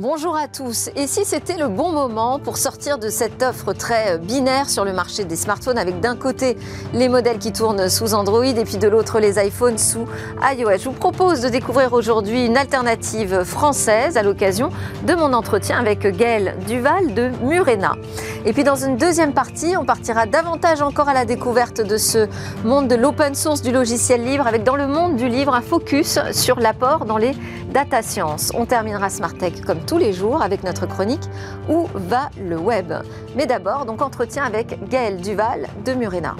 Bonjour à tous. Et si c'était le bon moment pour sortir de cette offre très binaire sur le marché des smartphones avec d'un côté les modèles qui tournent sous Android et puis de l'autre les iPhones sous iOS Je vous propose de découvrir aujourd'hui une alternative française à l'occasion de mon entretien avec Gaël Duval de Murena. Et puis dans une deuxième partie, on partira davantage encore à la découverte de ce monde de l'open source du logiciel libre avec dans le monde du livre un focus sur l'apport dans les data science. On terminera Smart Tech comme tous les jours avec notre chronique Où va le web? Mais d'abord, donc entretien avec Gaël Duval de Murena.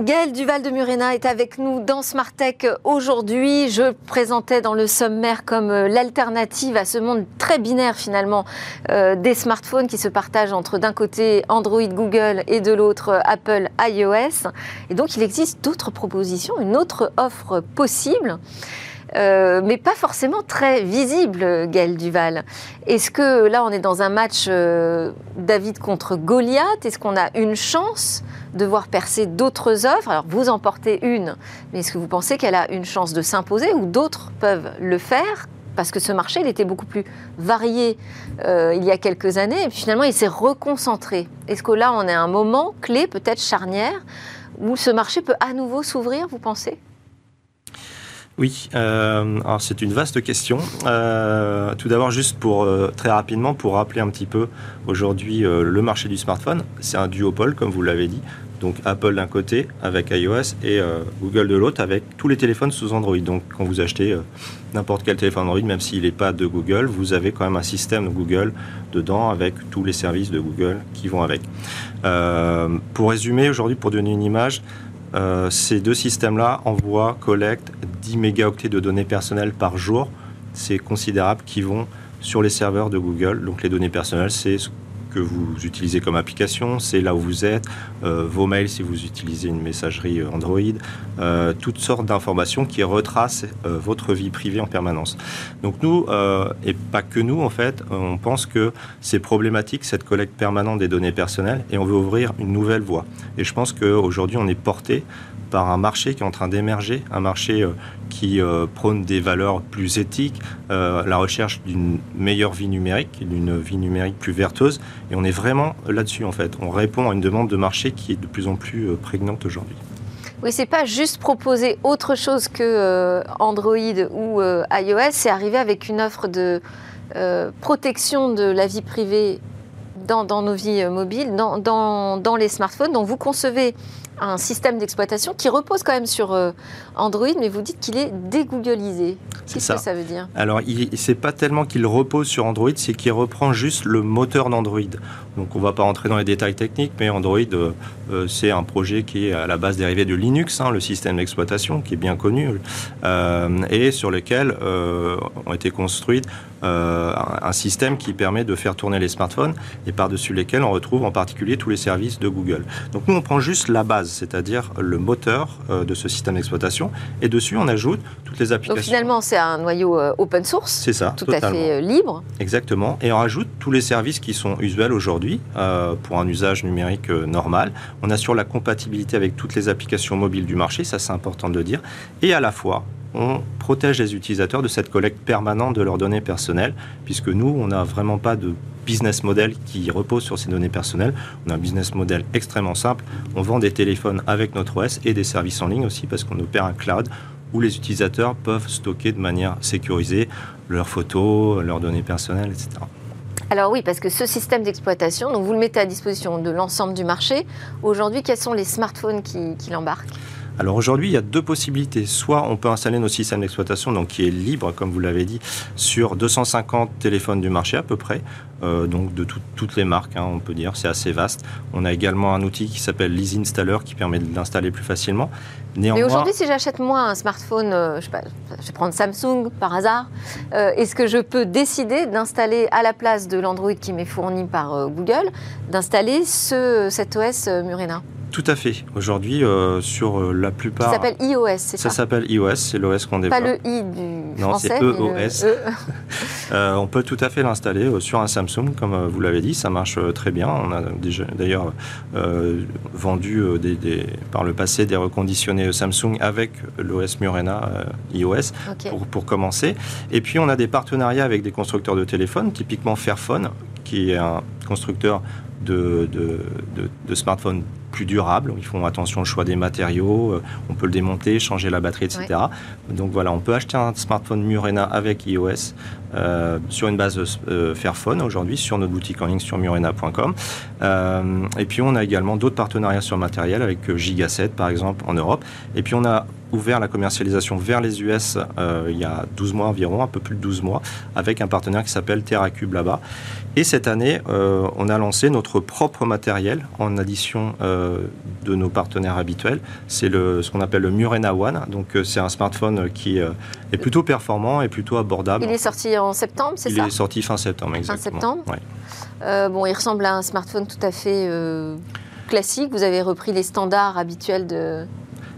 Gaël Duval de Murena est avec nous dans Smart Tech aujourd'hui. Je présentais dans le sommaire comme euh, l'alternative à ce monde très binaire finalement euh, des smartphones qui se partagent entre d'un côté Android, Google et de l'autre euh, Apple, iOS. Et donc il existe d'autres propositions, une autre offre possible. Euh, mais pas forcément très visible, Gaël Duval. Est-ce que là, on est dans un match euh, David contre Goliath? Est-ce qu'on a une chance de voir percer d'autres offres? Alors, vous en portez une, mais est-ce que vous pensez qu'elle a une chance de s'imposer ou d'autres peuvent le faire? Parce que ce marché, il était beaucoup plus varié euh, il y a quelques années, et finalement, il s'est reconcentré. Est-ce que là, on est à un moment clé, peut-être charnière, où ce marché peut à nouveau s'ouvrir, vous pensez? Oui, euh, alors c'est une vaste question. Euh, tout d'abord, juste pour euh, très rapidement, pour rappeler un petit peu aujourd'hui le marché du smartphone, c'est un duopole, comme vous l'avez dit. Donc Apple d'un côté avec iOS et Google de l'autre avec tous les téléphones sous Android. Donc quand vous achetez n'importe quel téléphone Android, même s'il n'est pas de Google, vous avez quand même un système Google dedans avec tous les services de Google qui vont avec. pour résumer aujourd'hui, pour donner une image, euh, ces deux systèmes-là envoient, collectent 10 mégaoctets de données personnelles par jour. C'est considérable qui vont sur les serveurs de Google. Donc les données personnelles, c'est ce que vous utilisez comme application, c'est là où vous êtes, euh, vos mails si vous utilisez une messagerie Android, euh, toutes sortes d'informations qui retracent euh, votre vie privée en permanence. Donc nous, et pas que nous en fait, on pense que c'est problématique cette collecte permanente des données personnelles et on veut ouvrir une nouvelle voie. Et je pense qu'aujourd'hui on est porté par un marché qui est en train d'émerger, un marché qui euh, prône des valeurs plus éthiques, euh, la recherche d'une meilleure vie numérique, d'une vie numérique plus vertueuse. Et on est vraiment là-dessus, en fait. On répond à une demande de marché qui est de plus en plus euh, prégnante aujourd'hui. Oui, c'est pas juste proposer autre chose que Android ou iOS, c'est arriver avec une offre de protection de la vie privée dans, nos vies mobiles, dans, dans, les smartphones. Donc vous concevez un système d'exploitation qui repose quand même sur euh, Android, mais vous dites qu'il est dégooglisé. Qu'est-ce que ça veut dire? Alors, c'est pas tellement qu'il repose sur Android, c'est qu'il reprend juste le moteur d'Android. Donc, on va pas rentrer dans les détails techniques, mais Android, euh, euh, c'est un projet qui est à la base dérivé de Linux, hein, le système d'exploitation, qui est bien connu, et sur lequel ont été construites un système qui permet de faire tourner les smartphones et par-dessus lesquels on retrouve en particulier tous les services de Google. Donc, nous, on prend juste la base c'est-à-dire le moteur euh, de ce système d'exploitation. Et dessus, on ajoute toutes les applications. Donc finalement, c'est un noyau euh, open source. C'est ça. Tout à fait euh, libre. Exactement. Et on rajoute tous les services qui sont usuels aujourd'hui pour un usage numérique normal. On assure la compatibilité avec toutes les applications mobiles du marché, ça c'est important de le dire. Et à la fois, on protège les utilisateurs de cette collecte permanente de leurs données personnelles, puisque nous, on n'a vraiment pas de business model qui repose sur ces données personnelles. On a un business model extrêmement simple. On vend des téléphones avec notre OS et des services en ligne aussi, parce qu'on opère un cloud où les utilisateurs peuvent stocker de manière sécurisée leurs photos, leurs données personnelles, etc. Alors oui, parce que ce système d'exploitation, donc vous le mettez à disposition de l'ensemble du marché. Aujourd'hui, quels sont les smartphones qui, l'embarquent? Alors aujourd'hui, il y a deux possibilités. Soit on peut installer nos systèmes d'exploitation, donc qui est libre, comme vous l'avez dit, sur 250 téléphones du marché à peu près, euh, donc de toutes les marques, hein, on peut dire, c'est assez vaste. On a également un outil qui s'appelle l'Easy Installer qui permet de l'installer plus facilement. Mais aujourd'hui, si j'achète moi un smartphone, euh, je, sais pas, je vais prendre Samsung par hasard, euh, est-ce que je peux décider d'installer à la place de l'Android qui m'est fourni par Google, d'installer ce, cet OS Murena? Tout à fait. Aujourd'hui, euh, sur euh, la plupart. Ça s'appelle iOS, c'est ça Ça? s'appelle iOS, c'est l'OS qu'on développe. Pas le i du non, français. c'est EOS. E. euh, on peut tout à fait l'installer sur un Samsung, comme vous l'avez dit, ça marche très bien. On a déjà d'ailleurs euh, vendu des, des, par le passé des reconditionnés Samsung avec l'OS Murena iOS okay. pour, pour commencer. Et puis on a des partenariats avec des constructeurs de téléphones, typiquement Fairphone, qui est un constructeur de, de, de, de smartphones plus durables. Ils font attention au choix des matériaux, euh, on peut le démonter, changer la batterie, etc. Ouais. Donc voilà, on peut acheter un smartphone Murena avec iOS euh, sur une base euh, Fairphone aujourd'hui sur notre boutique en ligne sur murena.com. Euh, et puis on a également d'autres partenariats sur matériel avec Gigaset par exemple en Europe. Et puis on a ouvert la commercialisation vers les US il y a 12 mois environ, un peu plus de 12 mois, avec un partenaire qui s'appelle TerraCube là-bas. Et cette année, on a lancé notre propre matériel en addition de nos partenaires habituels. C'est ce qu'on appelle le Murena One. Donc c'est un smartphone qui est plutôt performant et plutôt abordable. Il est sorti en septembre, c'est ça Il est sorti fin septembre, exactement. Fin septembre ouais. Bon, il ressemble à un smartphone tout à fait classique. Vous avez repris les standards habituels de,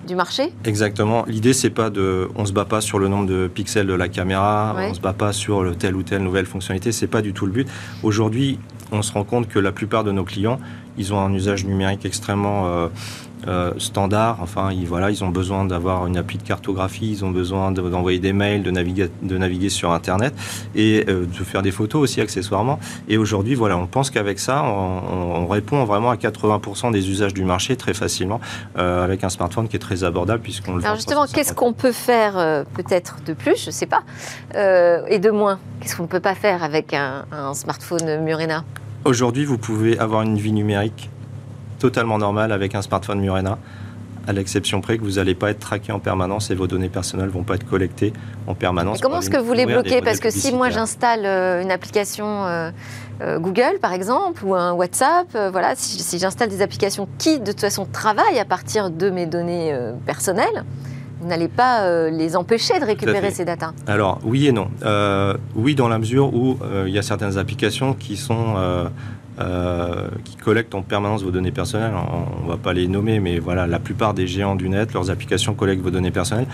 du marché Exactement. L'idée, c'est pas de. On se bat pas sur le nombre de pixels de la caméra, ouais. on se bat pas sur le telle ou telle nouvelle fonctionnalité, c'est pas du tout le but. Aujourd'hui, on se rend compte que la plupart de nos clients, ils ont un usage numérique extrêmement. Euh, euh, standard. Enfin, ils, voilà, ils ont besoin d'avoir une appli de cartographie, ils ont besoin d'envoyer de, des mails, de naviguer, de naviguer sur Internet et euh, de faire des photos aussi accessoirement. Et aujourd'hui, voilà, on pense qu'avec ça, on, on, répond vraiment à 80% des usages du marché très facilement euh, avec un smartphone qui est très abordable puisqu'on le. Alors justement, qu'est-ce qu'on peut faire peut-être de plus, je sais pas, et de moins? Qu'est-ce qu'on ne peut pas faire avec un, un smartphone Murena? Aujourd'hui, vous pouvez avoir une vie numérique totalement normal avec un smartphone Murena, à l'exception près que vous n'allez pas être traqué en permanence et vos données personnelles ne vont pas être collectées en permanence. Mais comment est-ce que vous les bloquez? Parce que si moi j'installe une application euh, euh, Google par exemple ou un WhatsApp, euh, voilà, si, si j'installe des applications qui de toute façon travaillent à partir de mes données euh, personnelles, vous n'allez pas euh, les empêcher de récupérer ces datas Alors, oui et non. Euh, oui, dans la mesure où euh, il y a certaines applications qui sont. Qui collectent en permanence vos données personnelles. On ne va pas les nommer, mais voilà, la plupart des géants du net, leurs applications collectent vos données personnelles.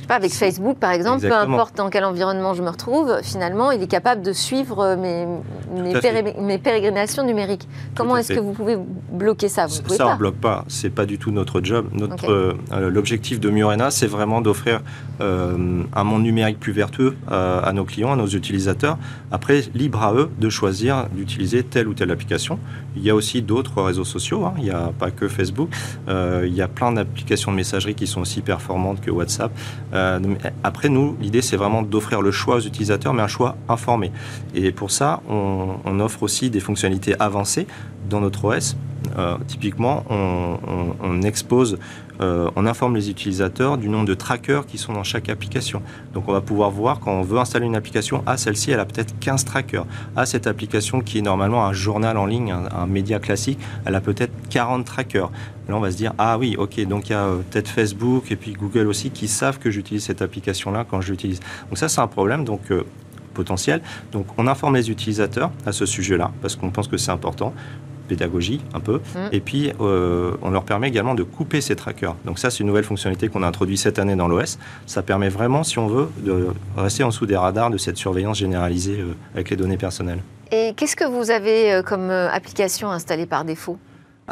Je sais pas, avec Facebook, par exemple, Exactement. peu importe dans quel environnement je me retrouve, finalement, il est capable de suivre mes, mes, péré mes pérégrinations numériques. Comment est-ce que vous pouvez bloquer ça? Vous pouvez Ça, pas. on ne bloque pas. C'est pas du tout notre job. Notre, okay. euh, L'objectif de Murena, c'est vraiment d'offrir euh, un monde numérique plus vertueux euh, à nos clients, à nos utilisateurs. Après, libre à eux de choisir d'utiliser telle ou telle application. Il y a aussi d'autres réseaux sociaux. Hein. Il n'y a pas que Facebook. Euh, il y a plein d'applications de messagerie qui sont aussi performantes que WhatsApp. Euh, après, nous, l'idée, c'est vraiment d'offrir le choix aux utilisateurs, mais un choix informé. Et pour ça, on, on offre aussi des fonctionnalités avancées dans notre OS. Euh, typiquement, on, expose, euh, on informe les utilisateurs du nombre de trackers qui sont dans chaque application. Donc, on va pouvoir voir quand on veut installer une application, ah, celle-ci, elle a peut-être 15 trackers. Ah, cette application qui est normalement un journal en ligne, un, média classique, elle a peut-être 40 trackers. Là, on va se dire, ah oui, ok, donc il y a euh, peut-être Facebook et puis Google aussi qui savent que j'utilise cette application-là quand je l'utilise. Donc, ça, c'est un problème. Donc, potentiel. Donc on informe les utilisateurs à ce sujet-là parce qu'on pense que c'est important pédagogie un peu. Mmh. Et puis, euh, on leur permet également de couper ces trackers. Donc ça, c'est une nouvelle fonctionnalité qu'on a introduite cette année dans l'OS. Ça permet vraiment, si on veut, de rester en dessous des radars de cette surveillance généralisée euh, avec les données personnelles. Et qu'est-ce que vous avez euh, comme application installée par défaut?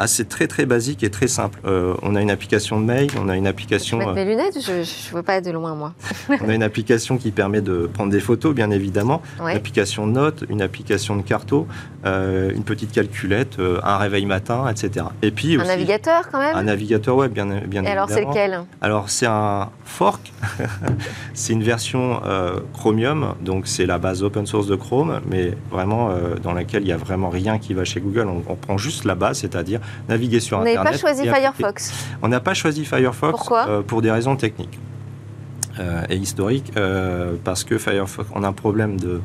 Ah, c'est très très basique et très simple. Euh, on a une application de mail, on a une application. Je mettre mes lunettes, je ne veux pas être de loin moi. on a une application qui permet de prendre des photos, bien évidemment. Ouais. Une application de notes, une application de carto, euh, une petite calculette, euh, un réveil matin, etc. Et puis un aussi, navigateur quand même. Un navigateur web, bien, bien et évidemment. alors c'est lequel? Alors c'est un fork. c'est une version euh, Chromium, donc c'est la base open source de Chrome, mais vraiment dans laquelle il n'y a vraiment rien qui va chez Google. On, on prend juste la base, c'est-à-dire naviguer sur Vous Internet. Vous n'avez pas choisi Firefox On n'a pas choisi Firefox Pourquoi euh, pour des raisons techniques euh, et historiques, euh, parce que Firefox, on a un problème de,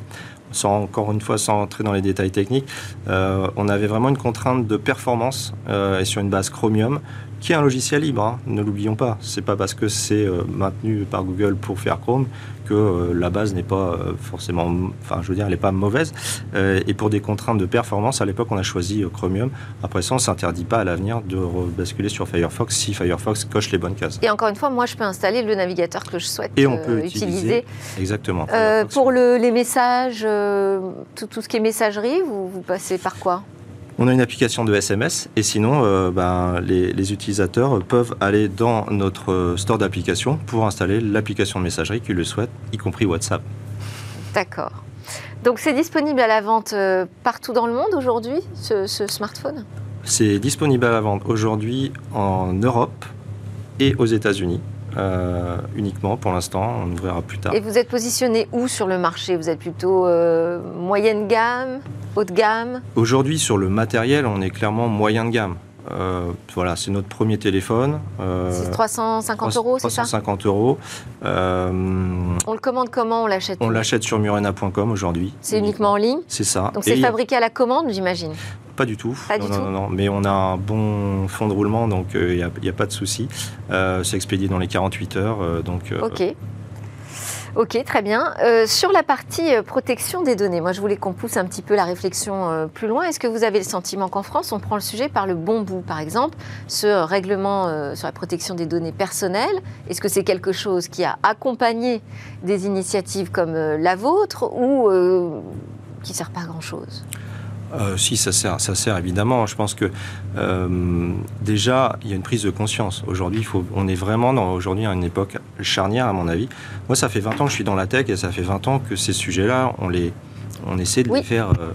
sans encore une fois sans entrer dans les détails techniques, on avait vraiment une contrainte de performance et sur une base Chromium qui est un logiciel libre, hein, ne l'oublions pas. C'est pas parce que c'est euh, maintenu par Google pour faire Chrome que euh, la base n'est pas euh, forcément, enfin je veux dire, elle n'est pas mauvaise. et pour des contraintes de performance, à l'époque on a choisi Chromium. Après ça, on s'interdit pas à l'avenir de basculer sur Firefox si Firefox coche les bonnes cases. Et encore une fois, moi je peux installer le navigateur que je souhaite et on peut utiliser. Exactement. pour les messages, tout, tout, ce qui est messagerie, vous, vous passez par quoi? On a une application de SMS et sinon, euh, ben, les, utilisateurs peuvent aller dans notre euh, store d'applications pour installer l'application de messagerie qu'ils le souhaitent, y compris WhatsApp. D'accord. Donc c'est disponible à la vente euh, partout dans le monde aujourd'hui, ce, smartphone? C'est disponible à la vente aujourd'hui en Europe et aux États-Unis. Uniquement pour l'instant, on ouvrira plus tard. Et vous êtes positionné où sur le marché? Vous êtes plutôt moyenne gamme haut de gamme? Aujourd'hui, sur le matériel, on est clairement moyen de gamme. Euh, voilà, c'est notre premier téléphone. Euh, c'est 350 euros, c'est ça? 350 euros. Euh, on le commande comment? On l'achète? On l'achète sur murena.com aujourd'hui. C'est uniquement en ligne? C'est ça. Donc c'est fabriqué à la commande, j'imagine? Pas du tout. Pas du tout. Non, non, mais on a un bon fond de roulement, donc il n'y a, a, pas de souci. c'est expédié dans les 48 heures. donc, ok. Ok, très bien. Euh, sur la partie euh, protection des données, moi je voulais qu'on pousse un petit peu la réflexion euh, plus loin. Est-ce que vous avez le sentiment qu'en France, on prend le sujet par le bon bout Par exemple, ce règlement sur la protection des données personnelles, est-ce que c'est quelque chose qui a accompagné des initiatives comme la vôtre ou qui ne sert pas à grand-chose? Euh, si, ça sert, ça sert évidemment. Je pense que euh, déjà, il y a une prise de conscience. Aujourd'hui, on est vraiment dans aujourd'hui à une époque charnière, à mon avis. Moi, ça fait 20 ans que je suis dans la tech et ça fait 20 ans que ces sujets-là, on les, on essaie de les faire euh,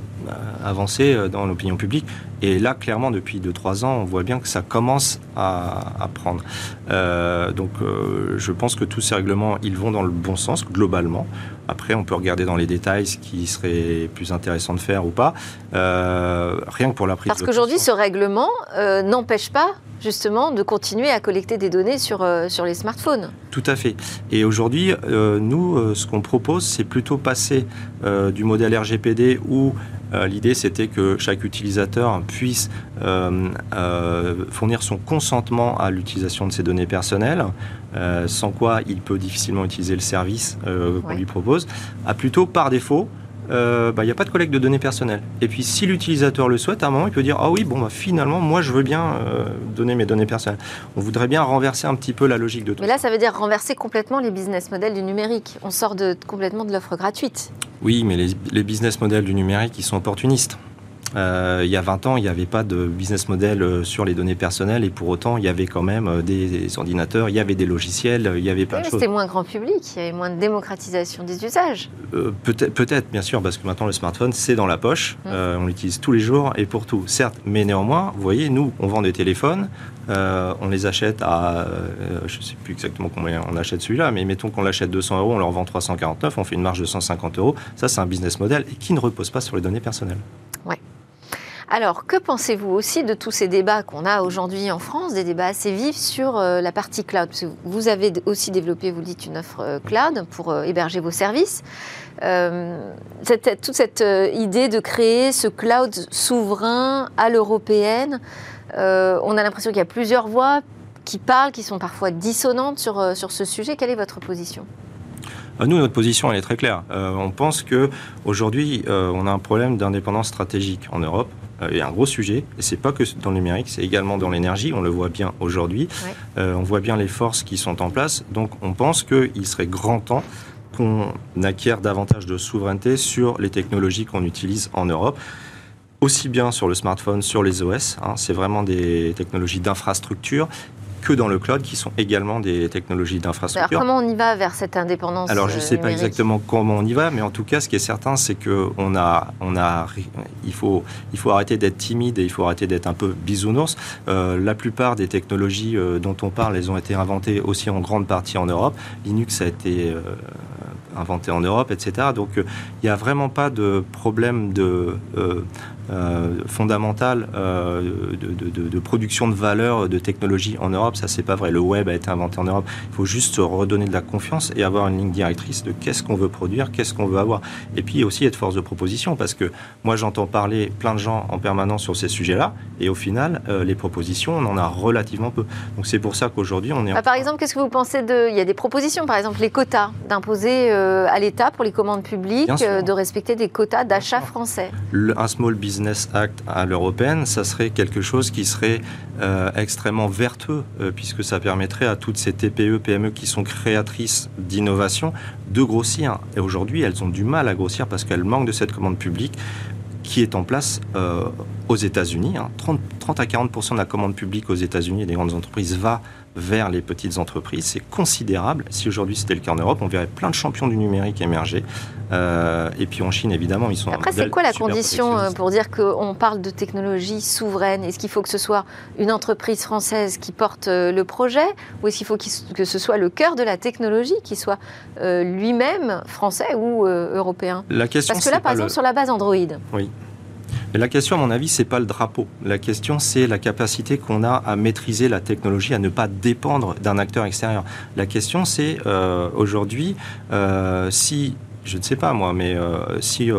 avancer dans l'opinion publique. Et là, clairement, depuis 2-3 ans, on voit bien que ça commence à, prendre. Euh, donc, euh, je pense que tous ces règlements, ils vont dans le bon sens, globalement. Après, on peut regarder dans les détails ce qui serait plus intéressant de faire ou pas. Euh, rien que pour la prise Parce qu'aujourd'hui, ce règlement n'empêche pas justement de continuer à collecter des données sur, sur les smartphones. Tout à fait. Et aujourd'hui, nous, ce qu'on propose, c'est plutôt passer du modèle RGPD où l'idée, c'était que chaque utilisateur puisse euh, euh, fournir son consentement à l'utilisation de ses données personnelles, sans quoi il peut difficilement utiliser le service qu'on lui propose, à plutôt par défaut euh, bah, il n'y a pas de collecte de données personnelles. Et puis si l'utilisateur le souhaite, à un moment, il peut dire Ah oui, bon, bah, finalement, moi, je veux bien euh, donner mes données personnelles. On voudrait bien renverser un petit peu la logique de tout Mais là, ça veut dire renverser complètement les business models du numérique. On sort de, complètement de l'offre gratuite. Oui, mais les, les business models du numérique, ils sont opportunistes. Euh, il y a 20 ans, il n'y avait pas de business model euh, sur les données personnelles et pour autant, il y avait quand même euh, des, ordinateurs, il y avait des logiciels, il y avait plein de choses. C'était moins grand public, il y avait moins de démocratisation des usages. peut-être, peut-être, bien sûr, parce que maintenant le smartphone, c'est dans la poche, mmh. on l'utilise tous les jours et pour tout, certes, mais néanmoins, vous voyez, nous, on vend des téléphones, on les achète à, je ne sais plus exactement combien on achète celui-là, mais mettons qu'on l'achète 200 euros, on leur vend 349, on fait une marge de 150 euros. Ça, c'est un business model et qui ne repose pas sur les données personnelles. Ouais. Alors, que pensez-vous aussi de tous ces débats qu'on a aujourd'hui en France, des débats assez vifs sur euh, la partie cloud? Vous avez aussi développé, vous dites, une offre euh, cloud pour euh, héberger vos services. toute cette idée de créer ce cloud souverain à l'européenne, on a l'impression qu'il y a plusieurs voix qui parlent, qui sont parfois dissonantes sur, ce sujet. Quelle est votre position? Nous, notre position, elle est très claire. on pense que aujourd'hui, on a un problème d'indépendance stratégique en Europe. Euh, y a un gros sujet, et c'est pas que dans le numérique, c'est également dans l'énergie, on le voit bien aujourd'hui, euh, on voit bien les forces qui sont en place, donc on pense qu'il serait grand temps qu'on acquiert davantage de souveraineté sur les technologies qu'on utilise en Europe aussi bien sur le smartphone, sur les OS. Hein, c'est vraiment des technologies d'infrastructure que dans le cloud, qui sont également des technologies d'infrastructure. Alors comment on y va vers cette indépendance Alors je ne sais pas exactement comment on y va, mais en tout cas, ce qui est certain, c'est qu'on a, on a, il faut, il faut arrêter d'être timide et il faut arrêter d'être un peu bisounours. Euh, la plupart des technologies euh, dont on parle, elles ont été inventées aussi en grande partie en Europe. Linux a été euh, inventé en Europe, etc. Donc il n'y a vraiment pas de problème de euh, fondamentale euh, de, production de valeur de technologie en Europe. Ça, c'est pas vrai. Le web a été inventé en Europe. Il faut juste redonner de la confiance et avoir une ligne directrice de qu'est-ce qu'on veut produire, qu'est-ce qu'on veut avoir. Et puis aussi être force de proposition parce que moi, j'entends parler plein de gens en permanence sur ces sujets-là et au final, euh, les propositions, on en a relativement peu. Donc c'est pour ça qu'aujourd'hui, on est. Bah, par exemple, qu'est-ce que vous pensez de. Il y a des propositions, par exemple, les quotas, d'imposer à l'État pour les commandes publiques, de respecter des quotas d'achat français? un small business Business Act à l'européenne, ça serait quelque chose qui serait euh, extrêmement vertueux, euh, puisque ça permettrait à toutes ces TPE, PME qui sont créatrices d'innovation de grossir. Et aujourd'hui, elles ont du mal à grossir parce qu'elles manquent de cette commande publique qui est en place euh, aux États-Unis. 30, hein. 30, à 40% de la commande publique aux États-Unis des grandes entreprises va vers les petites entreprises. C'est considérable. Si aujourd'hui c'était le cas en Europe, on verrait plein de champions du numérique émerger. Euh, et puis en Chine, évidemment, ils sont. Après, c'est quoi la condition euh, pour dire qu'on parle de technologie souveraine? Est-ce qu'il faut que ce soit une entreprise française qui porte euh, le projet? Ou est-ce qu'il faut que ce soit le cœur de la technologie qui soit lui-même français ou européen? La question, Parce que là, par exemple, sur la base Android. Oui. La question, à mon avis, c'est pas le drapeau. La question, c'est la capacité qu'on a à maîtriser la technologie, à ne pas dépendre d'un acteur extérieur. La question, c'est euh, aujourd'hui, euh, si, je ne sais pas moi, mais euh, si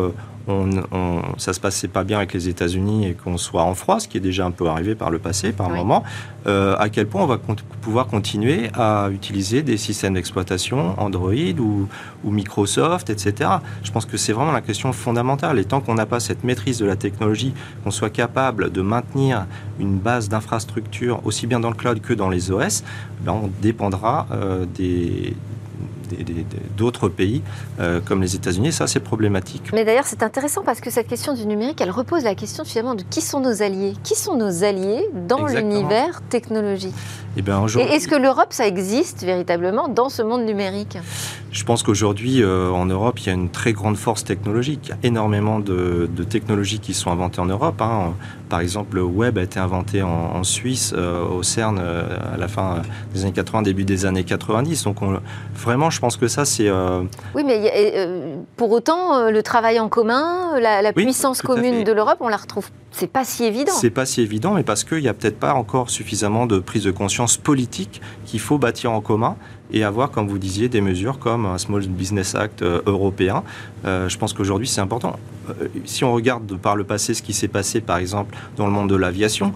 on, on, ça se passait pas bien avec les États-Unis et qu'on soit en froid, ce qui est déjà un peu arrivé par le passé, par moment, euh, à quel point on va pouvoir continuer à utiliser des systèmes d'exploitation Android ou, ou, Microsoft, etc. Je pense que c'est vraiment la question fondamentale. Et tant qu'on n'a pas cette maîtrise de la technologie, qu'on soit capable de maintenir une base d'infrastructure aussi bien dans le cloud que dans les OS, ben on dépendra euh, des d'autres pays euh, comme les États-Unis. Ça, c'est problématique. Mais d'ailleurs, c'est intéressant parce que cette question du numérique, elle repose la question finalement de qui sont nos alliés? Qui sont nos alliés dans l'univers technologique? Eh ben, Et, est-ce que l'Europe, ça existe véritablement dans ce monde numérique? Je pense qu'aujourd'hui, euh, en Europe, il y a une très grande force technologique. Il y a énormément de, technologies qui sont inventées en Europe. Hein. Par exemple, le web a été inventé en, Suisse, euh, au CERN, à la fin des années 80, début des années 90. Donc, vraiment, je pense que ça, c'est. Euh, oui, mais euh, pour autant, euh, le travail en commun, la, puissance commune de l'Europe, on la retrouve. C'est pas si évident. C'est pas si évident, mais parce qu'il n'y a peut-être pas encore suffisamment de prise de conscience politique qu'il faut bâtir en commun et avoir, comme vous disiez, des mesures comme un Small Business Act euh, européen. Euh, je pense qu'aujourd'hui, c'est important. Euh, si on regarde par le passé ce qui s'est passé, par exemple, dans le monde de l'aviation,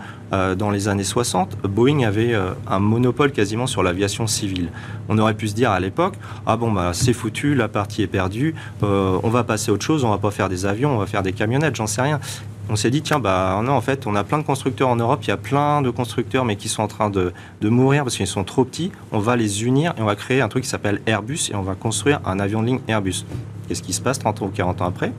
dans les années 60, Boeing avait un monopole quasiment sur l'aviation civile. On aurait pu se dire à l'époque, ah bon, bah, c'est foutu, la partie est perdue, on va passer à autre chose, on va pas faire des avions, on va faire des camionnettes, j'en sais rien on s'est dit, tiens, bah non, en fait, on a plein de constructeurs en Europe, il y a plein de constructeurs, mais qui sont en train de, mourir parce qu'ils sont trop petits. On va les unir et on va créer un truc qui s'appelle Airbus et on va construire un avion de ligne Airbus. Qu'est-ce qui se passe 30 ou 40 ans après?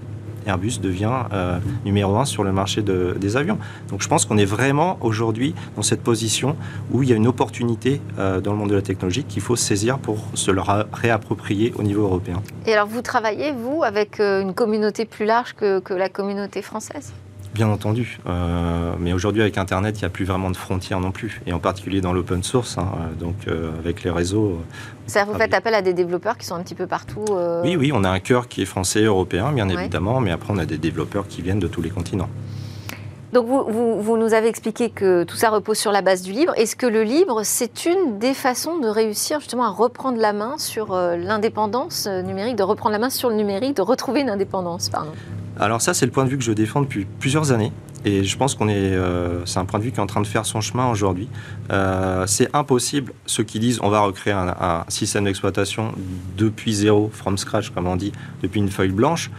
Airbus devient euh, numéro un sur le marché des avions. Donc je pense qu'on est vraiment aujourd'hui dans cette position où il y a une opportunité euh, dans le monde de la technologie qu'il faut saisir pour se réapproprier au niveau européen. Et alors vous travaillez, vous, avec euh, une communauté plus large que la communauté française? Bien entendu. Euh, mais aujourd'hui, avec Internet, il n'y a plus vraiment de frontières non plus. Et en particulier dans l'open source, hein, donc euh, avec les réseaux. Ça, vous faites appel à des développeurs qui sont un petit peu partout euh Oui, oui, on a un cœur qui est français, européen, bien évidemment, mais après, on a des développeurs qui viennent de tous les continents. Donc vous, vous, nous avez expliqué que tout ça repose sur la base du libre. Est-ce que le libre, c'est une des façons de réussir justement à reprendre la main sur l'indépendance numérique, de reprendre la main sur le numérique, de retrouver une indépendance pardon? Alors ça, c'est le point de vue que je défends depuis plusieurs années. Et je pense qu'on est, euh, c'est un point de vue qui est en train de faire son chemin aujourd'hui. Euh, c'est impossible, ceux qui disent on va recréer un, système d'exploitation depuis zéro, from scratch comme on dit, depuis une feuille blanche,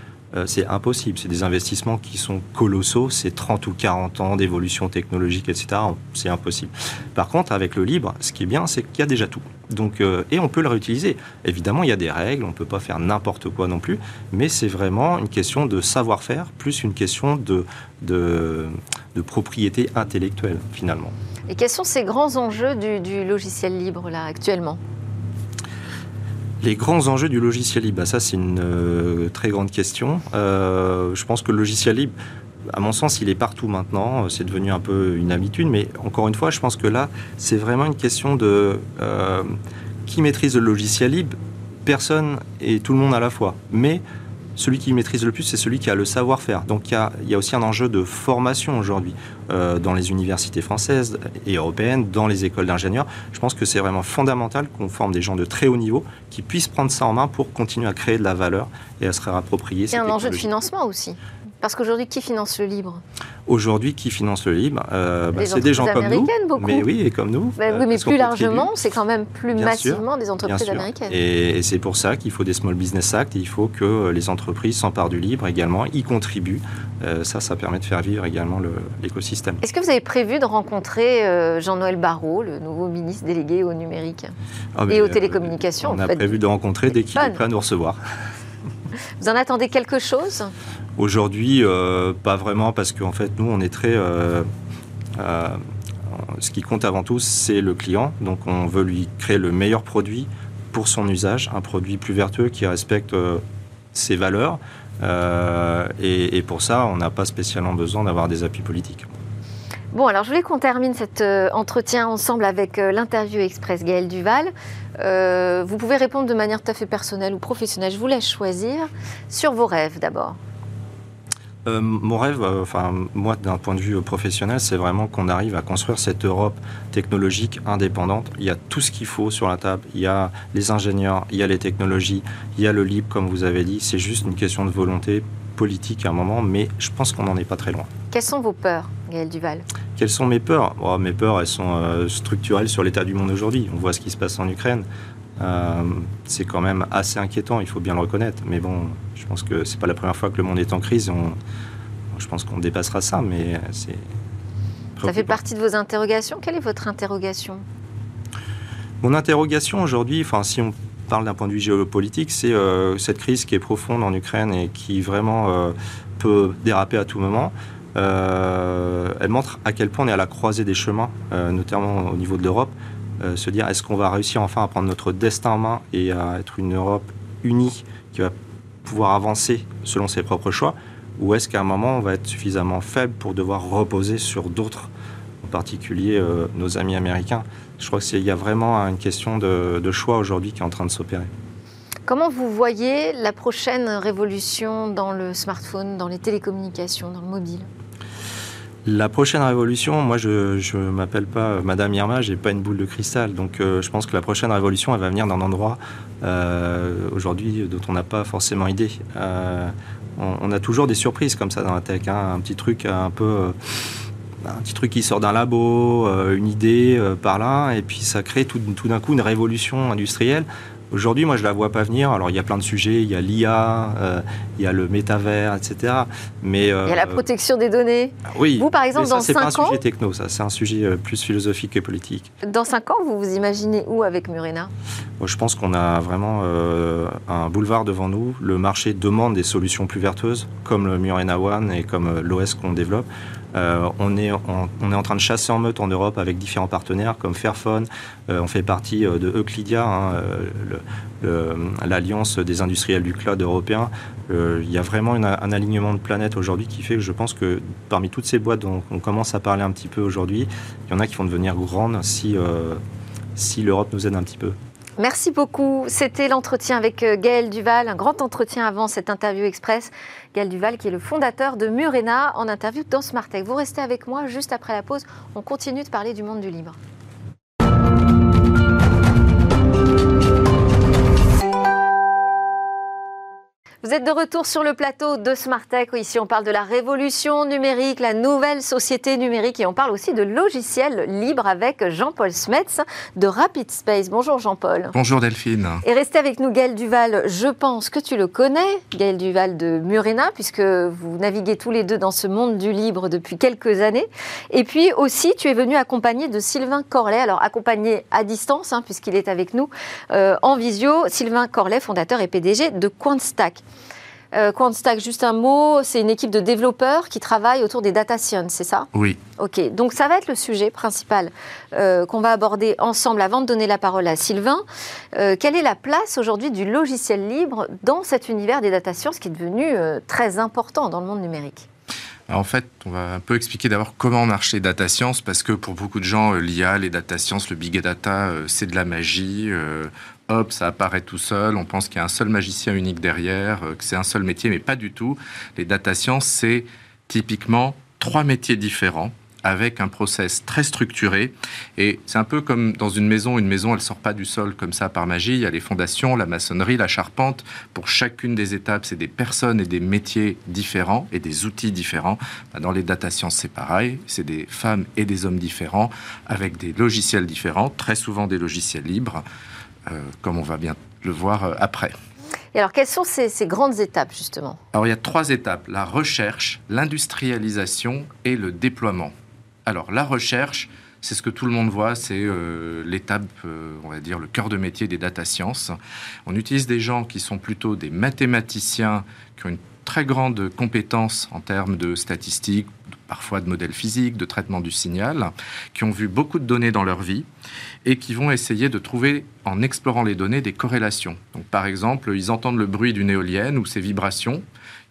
c'est impossible. C'est des investissements qui sont colossaux, c'est 30 ou 40 ans d'évolution technologique, etc. C'est impossible. Par contre, avec le libre, ce qui est bien, c'est qu'il y a déjà tout. Donc, euh, et on peut le réutiliser. Évidemment, il y a des règles, on ne peut pas faire n'importe quoi non plus, mais c'est vraiment une question de savoir-faire, plus une question de, de, propriété intellectuelle, finalement. Et quels sont ces grands enjeux du, du logiciel libre, là, actuellement? Les grands enjeux du logiciel libre, ça c'est une euh, très grande question. Euh, je pense que le logiciel libre, à mon sens, il est partout maintenant. C'est devenu un peu une habitude, mais encore une fois, je pense que là, c'est vraiment une question de euh, qui maîtrise le logiciel libre personne et tout le monde à la fois. Mais celui qui maîtrise le plus, c'est celui qui a le savoir-faire. Donc il y, a, aussi un enjeu de formation aujourd'hui euh, dans les universités françaises et européennes, dans les écoles d'ingénieurs. Je pense que c'est vraiment fondamental qu'on forme des gens de très haut niveau qui puissent prendre ça en main pour continuer à créer de la valeur et à se réapproprier. C'est un enjeu de financement aussi. Parce qu'aujourd'hui, qui finance le libre Aujourd'hui, qui finance le libre euh, bah, C'est des gens comme nous. Beaucoup. Mais oui, et comme nous. Bah oui, mais plus largement, c'est quand même plus massivement des entreprises américaines. Et, c'est pour ça qu'il faut des Small Business Act. il faut que les entreprises s'emparent du libre également, y contribuent. Euh, ça, ça permet de faire vivre également l'écosystème. Est-ce que vous avez prévu de rencontrer euh, Jean-Noël Barrot, le nouveau ministre délégué au numérique ah, et aux télécommunications On a prévu de rencontrer dès qu'il est prêt à nous recevoir. Vous en attendez quelque chose? Aujourd'hui, euh, pas vraiment, parce qu'en fait, nous, on est très... Euh, euh, ce qui compte avant tout, c'est le client. Donc, on veut lui créer le meilleur produit pour son usage, un produit plus vertueux qui respecte ses valeurs. Et, et, pour ça, on n'a pas spécialement besoin d'avoir des appuis politiques. Bon, alors je voulais qu'on termine cet entretien ensemble avec l'interview express Gaël Duval. vous pouvez répondre de manière tout à fait personnelle ou professionnelle. Je vous laisse choisir sur vos rêves d'abord. Euh, mon rêve, euh, enfin moi d'un point de vue professionnel, c'est vraiment qu'on arrive à construire cette Europe technologique indépendante. Il y a tout ce qu'il faut sur la table. Il y a les ingénieurs, il y a les technologies, il y a le libre, comme vous avez dit. C'est juste une question de volonté politique à un moment, mais je pense qu'on n'en est pas très loin. Quelles sont vos peurs, Gaël Duval? Quelles sont mes peurs? Oh, Mes peurs, elles sont euh, structurelles sur l'état du monde aujourd'hui. On voit ce qui se passe en Ukraine. c'est quand même assez inquiétant, il faut bien le reconnaître. Mais bon, je pense que c'est pas la première fois que le monde est en crise. On, je pense qu'on dépassera ça, mais c'est. Ça fait partie de vos interrogations? Quelle est votre interrogation? Mon interrogation aujourd'hui, enfin, si on parle d'un point de vue géopolitique, c'est euh, cette crise qui est profonde en Ukraine et qui vraiment euh, peut déraper à tout moment. Euh, elle montre à quel point on est à la croisée des chemins, notamment au niveau de l'Europe. se dire est-ce qu'on va réussir enfin à prendre notre destin en main et à être une Europe unie qui va pouvoir avancer selon ses propres choix Ou est-ce qu'à un moment, on va être suffisamment faible pour devoir reposer sur d'autres, en particulier euh, nos amis américains? Je crois qu'il y a vraiment une question de, choix aujourd'hui qui est en train de s'opérer. Comment vous voyez la prochaine révolution dans le smartphone, dans les télécommunications, dans le mobile? La prochaine révolution, moi je ne m'appelle pas Madame Irma, j'ai pas une boule de cristal. Donc euh, je pense que la prochaine révolution, elle va venir d'un endroit euh, aujourd'hui dont on n'a pas forcément idée. Euh, on, a toujours des surprises comme ça dans la tech, hein. un petit truc un peu un petit truc qui sort d'un labo, une idée par là, et puis ça crée tout d'un coup une révolution industrielle. Aujourd'hui, moi, je la vois pas venir. Alors, il y a plein de sujets. Il y a l'IA, euh, il y a le métavers, etc. Mais euh, il y a la protection des données. Ah oui. Vous, par exemple, dans 5 ans, c'est pas un sujet techno, ça. C'est un sujet euh, plus philosophique et politique. Dans 5 ans, vous vous imaginez où avec Murena? Je pense qu'on a vraiment un boulevard devant nous. Le marché demande des solutions plus vertueuses, comme le Murena One et comme l'OS qu'on développe. Euh, on, est, en train de chasser en meute en Europe avec différents partenaires comme Fairphone. Euh, on fait partie euh, de Euclidia, hein, l'alliance des industriels du cloud européen. il y a vraiment un alignement de planètes aujourd'hui qui fait que je pense que parmi toutes ces boîtes dont on commence à parler un petit peu aujourd'hui, il y en a qui vont devenir grandes si l'Europe nous aide un petit peu. Merci beaucoup. C'était l'entretien avec euh, Gaël Duval, un grand entretien avant cette interview express. Gaël Duval qui est le fondateur de Murena en interview dans Smartech. Vous restez avec moi juste après la pause. On continue de parler du monde du libre. Vous êtes de retour sur le plateau de Smartech. Ici, on parle de la révolution numérique, la nouvelle société numérique et on parle aussi de logiciels libres avec Jean-Paul Smets de Rapid Space. Bonjour Jean-Paul. Bonjour Delphine. Et restez avec nous Gaël Duval. Je pense que tu le connais, Gaël Duval de Murena, puisque vous naviguez tous les deux dans ce monde du libre depuis quelques années. Et puis aussi, tu es venu accompagné de Sylvain Corlet. Alors accompagné à distance, hein, puisqu'il est avec nous euh, en visio. Sylvain Corlet, fondateur et PDG de Quantstack. Euh, Quantstack, juste un mot, c'est une équipe de développeurs qui travaille autour des data science, c'est ça? Oui. Ok, donc ça va être le sujet principal euh, qu'on va aborder ensemble avant de donner la parole à Sylvain. Euh, quelle est la place aujourd'hui du logiciel libre dans cet univers des data science qui est devenu très important dans le monde numérique? En fait, on va un peu expliquer d'abord comment marchent les data science, parce que pour beaucoup de gens, l'IA, les data science, le big data, c'est de la magie hop, ça apparaît tout seul, on pense qu'il y a un seul magicien unique derrière, que c'est un seul métier, mais pas du tout. Les data science, c'est typiquement trois métiers différents avec un process très structuré. Et c'est un peu comme dans une maison. Une maison, elle sort pas du sol comme ça par magie. Il y a les fondations, la maçonnerie, la charpente. Pour chacune des étapes, c'est des personnes et des métiers différents et des outils différents. Bah, dans les data sciences, c'est pareil. C'est des femmes et des hommes différents avec des logiciels différents, très souvent des logiciels libres, euh, comme on va bien le voir euh, après. Et alors, quelles sont ces, ces, grandes étapes, justement? Alors, il y a trois étapes. La recherche, l'industrialisation et le déploiement. Alors, la recherche, c'est ce que tout le monde voit, c'est euh, l'étape, euh, on va dire, le cœur de métier des data science. On utilise des gens qui sont plutôt des mathématiciens, qui ont une très grande compétence en termes de statistiques, parfois de modèles physiques, de traitement du signal, qui ont vu beaucoup de données dans leur vie et qui vont essayer de trouver, en explorant les données, des corrélations. Donc, par exemple, ils entendent le bruit d'une éolienne ou ses vibrations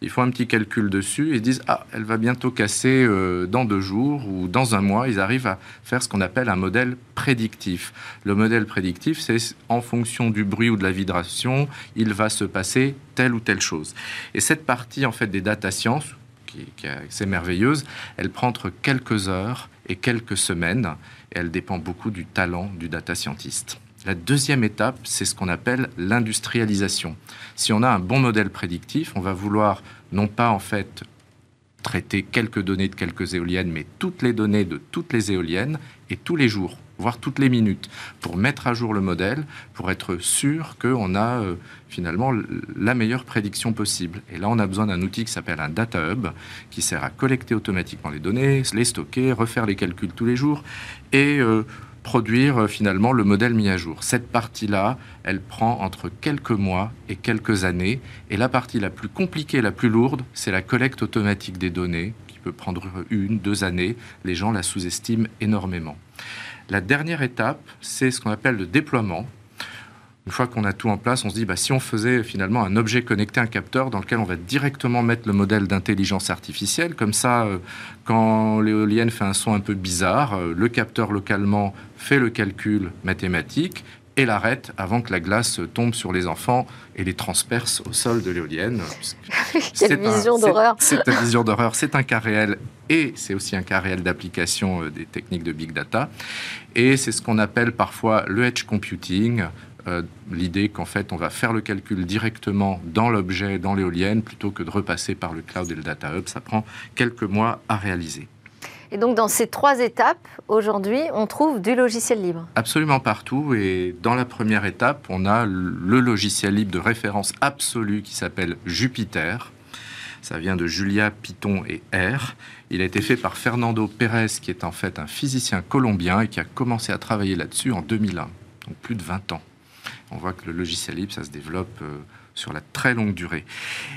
ils font un petit calcul dessus et disent ah elle va bientôt casser euh, dans deux jours ou dans un mois. Ils arrivent à faire ce qu'on appelle un modèle prédictif. Le modèle prédictif, c'est en fonction du bruit ou de la vibration, il va se passer telle ou telle chose. Et cette partie en fait des data science qui, qui est merveilleuse, elle prend entre quelques heures et quelques semaines elle dépend beaucoup du talent du data scientist. La deuxième étape, c'est ce qu'on appelle l'industrialisation. Si on a un bon modèle prédictif, on va vouloir non pas en fait traiter quelques données de quelques éoliennes, mais toutes les données de toutes les éoliennes et tous les jours, voire toutes les minutes, pour mettre à jour le modèle, pour être sûr qu'on a euh, finalement la meilleure prédiction possible. Et là, on a besoin d'un outil qui s'appelle un data hub, qui sert à collecter automatiquement les données, les stocker, refaire les calculs tous les jours et euh, produire euh, finalement le modèle mis à jour. Cette partie-là, elle prend entre quelques mois et quelques années. Et la partie la plus compliquée, la plus lourde, c'est la collecte automatique des données, qui peut prendre une, deux années. Les gens la sous-estiment énormément. La dernière étape, c'est ce qu'on appelle le déploiement. Une fois qu'on a tout en place, on se dit, bah, si on faisait finalement un objet connecté, un capteur, dans lequel on va directement mettre le modèle d'intelligence artificielle, comme ça, euh, quand l'éolienne fait un son un peu bizarre, euh, le capteur localement fait le calcul mathématique et l'arrête avant que la glace tombe sur les enfants et les transperce au sol de l'éolienne. C'est une vision d'horreur. C'est une vision d'horreur. C'est un cas réel et c'est aussi un cas réel d'application euh, des techniques de big data. Et c'est ce qu'on appelle parfois le edge computing, euh, l'idée qu'en fait on va faire le calcul directement dans l'objet, dans l'éolienne, plutôt que de repasser par le cloud et le data hub. Ça prend quelques mois à réaliser. Et donc dans ces trois étapes, aujourd'hui, on trouve du logiciel libre Absolument partout. Et dans la première étape, on a le logiciel libre de référence absolue qui s'appelle Jupiter. Ça vient de Julia, Python et R. Il a été fait par Fernando Pérez, qui est en fait un physicien colombien et qui a commencé à travailler là-dessus en 2001, donc plus de 20 ans on voit que le logiciel libre, ça se développe euh, sur la très longue durée.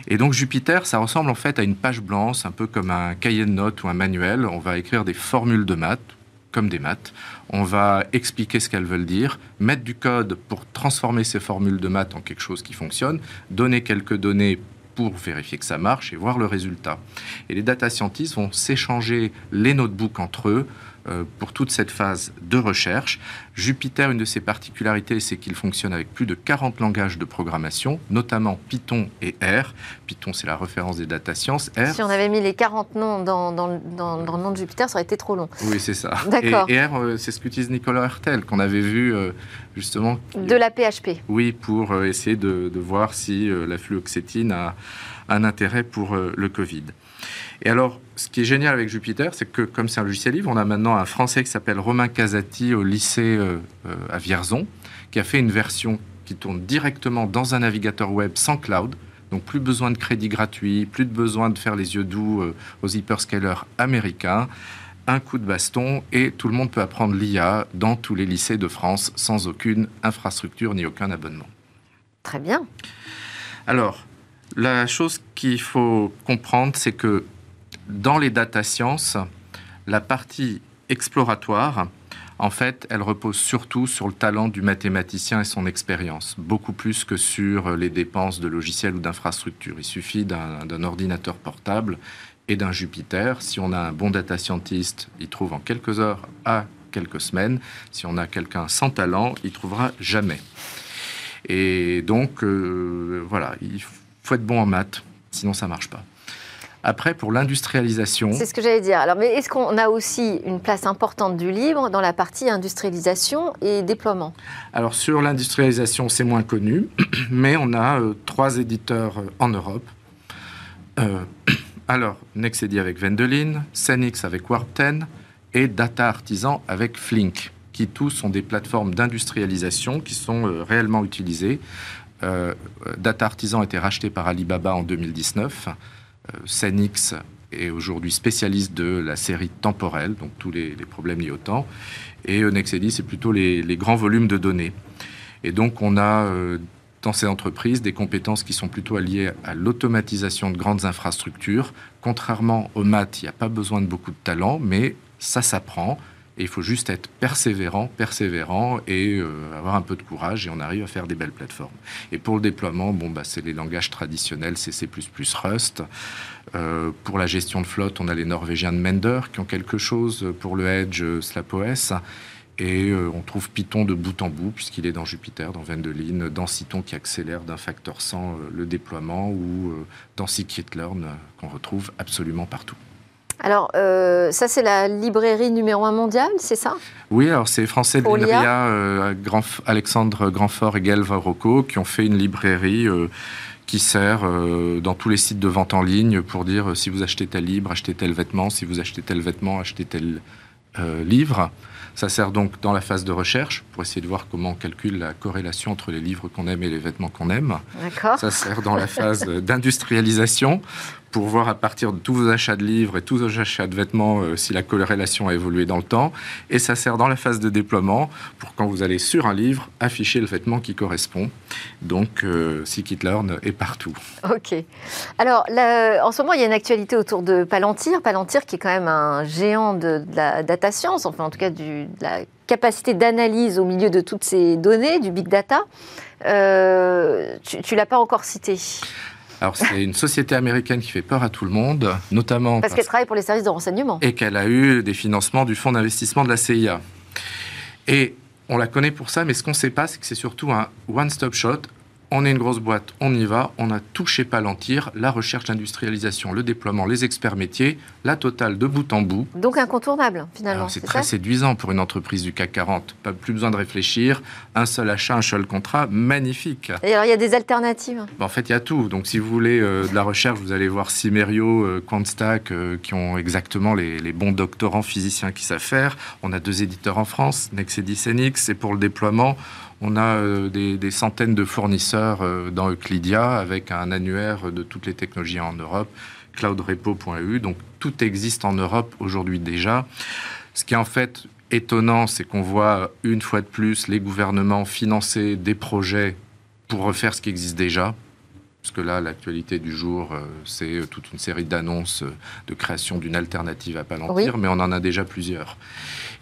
Et donc Jupiter, ça ressemble en fait à une page blanche, un peu comme un cahier de notes ou un manuel. On va écrire des formules de maths, comme des maths. On va expliquer ce qu'elles veulent dire, mettre du code pour transformer ces formules de maths en quelque chose qui fonctionne, donner quelques données pour vérifier que ça marche et voir le résultat. Et les data scientists vont s'échanger les notebooks entre eux pour toute cette phase de recherche. Jupiter, une de ses particularités, c'est qu'il fonctionne avec plus de 40 langages de programmation, notamment Python et R. Python, c'est la référence des data sciences. R, si on avait mis les 40 noms dans, dans, le nom de Jupiter, ça aurait été trop long. Oui, c'est ça. D'accord. Et, R, euh, c'est ce qu'utilise Nicolas Hertel, qu'on avait vu euh, justement. De la PHP. Oui, pour essayer de, de, voir si la fluoxétine a un intérêt pour le Covid. Et alors, ce qui est génial avec Jupiter, c'est que comme c'est un logiciel libre, on a maintenant un Français qui s'appelle Romain Casati au lycée euh, euh, à Vierzon, qui a fait une version qui tourne directement dans un navigateur web sans cloud. Donc plus besoin de crédit gratuit, plus de besoin de faire les yeux doux euh, aux hyperscalers américains. Un coup de baston et tout le monde peut apprendre l'IA dans tous les lycées de France sans aucune infrastructure ni aucun abonnement. Très bien. Alors, la chose qu'il faut comprendre, c'est que dans les data sciences, la partie exploratoire, en fait, elle repose surtout sur le talent du mathématicien et son expérience, beaucoup plus que sur les dépenses de logiciels ou d'infrastructures. Il suffit d'un ordinateur portable et d'un Jupiter. Si on a un bon data scientist, il trouve en quelques heures à quelques semaines. Si on a quelqu'un sans talent, il trouvera jamais. Et donc, voilà, il faut être bon en maths, sinon ça marche pas. Après, pour l'industrialisation. C'est ce que j'allais dire. Alors, mais est-ce qu'on a aussi une place importante du livre dans la partie industrialisation et déploiement? Alors, sur l'industrialisation, c'est moins connu, mais on a euh, trois éditeurs euh, en Europe. Euh, alors, Nexedi avec Vendelin, Senix avec Warp10 et Data Artisan avec Flink, qui tous sont des plateformes d'industrialisation qui sont réellement utilisées. Data Artisan a été racheté par Alibaba en 2019. Senix est aujourd'hui spécialiste de la série temporelle, donc tous les, problèmes liés au temps. Et Nexedi, c'est plutôt les, grands volumes de données. Et donc, on a euh, dans ces entreprises des compétences qui sont plutôt liées à l'automatisation de grandes infrastructures. Contrairement aux maths, il n'y a pas besoin de beaucoup de talent, mais ça s'apprend. Et il faut juste être persévérant, persévérant et euh, avoir un peu de courage et on arrive à faire des belles plateformes. Et pour le déploiement, bon, bah, c'est les langages traditionnels, c'est C++, Rust. Euh, pour la gestion de flotte, on a les Norvégiens de Mender qui ont quelque chose. Pour le Edge, euh, SlapOS. Et on trouve Python de bout en bout, puisqu'il est dans Jupiter, dans Vendeline, dans Cython qui accélère d'un facteur 100 le déploiement, ou dans Scikit-learn qu'on retrouve absolument partout. Alors, euh, ça, c'est la librairie numéro un mondiale, c'est ça? Oui, alors c'est Français de euh, Alexandre Grandfort et Gaël Rocco, qui ont fait une librairie euh, qui sert dans tous les sites de vente en ligne pour dire si vous achetez tel livre, achetez tel vêtement, si vous achetez tel vêtement, achetez tel livre. Ça sert donc dans la phase de recherche pour essayer de voir comment on calcule la corrélation entre les livres qu'on aime et les vêtements qu'on aime. Ça sert dans la phase d'industrialisation pour voir à partir de tous vos achats de livres et tous vos achats de vêtements euh, si la corrélation a évolué dans le temps. Et ça sert dans la phase de déploiement pour quand vous allez sur un livre, afficher le vêtement qui correspond. Donc, euh, Scikit-learn est partout. Ok. Alors, en ce moment, il y a une actualité autour de Palantir. Palantir qui est quand même un géant de, la data science, enfin en tout cas de la capacité d'analyse au milieu de toutes ces données, du big data. Euh, tu ne l'as pas encore cité? Alors, c'est une société américaine qui fait peur à tout le monde, notamment. Parce, qu'elle travaille pour les services de renseignement. Et qu'elle a eu des financements du fonds d'investissement de la CIA. Et on la connaît pour ça, mais ce qu'on ne sait pas, c'est que c'est surtout un one-stop shop, on est une grosse boîte, on y va, on a tout chez Palantir, la recherche, l'industrialisation, le déploiement, les experts métiers, la totale de bout en bout. Donc incontournable finalement. C'est très séduisant pour une entreprise du CAC 40. Pas plus besoin de réfléchir, un seul achat, un seul contrat, magnifique. Et alors il y a des alternatives? En fait, il y a tout. Donc si vous voulez euh, de la recherche, vous allez voir Simerio, euh, Quantstack, euh, qui ont exactement les, bons doctorants physiciens qui savent faire. On a deux éditeurs en France, Nexedis et pour le déploiement, on a euh, des, centaines de fournisseurs euh, dans Euclidia avec un annuaire de toutes les technologies en Europe, cloudrepo.eu. Donc tout existe en Europe aujourd'hui déjà. Ce qui est en fait étonnant, c'est qu'on voit une fois de plus les gouvernements financer des projets pour refaire ce qui existe déjà. Parce que là, l'actualité du jour, euh, c'est toute une série d'annonces de création d'une alternative à Palantir, mais on en a déjà plusieurs.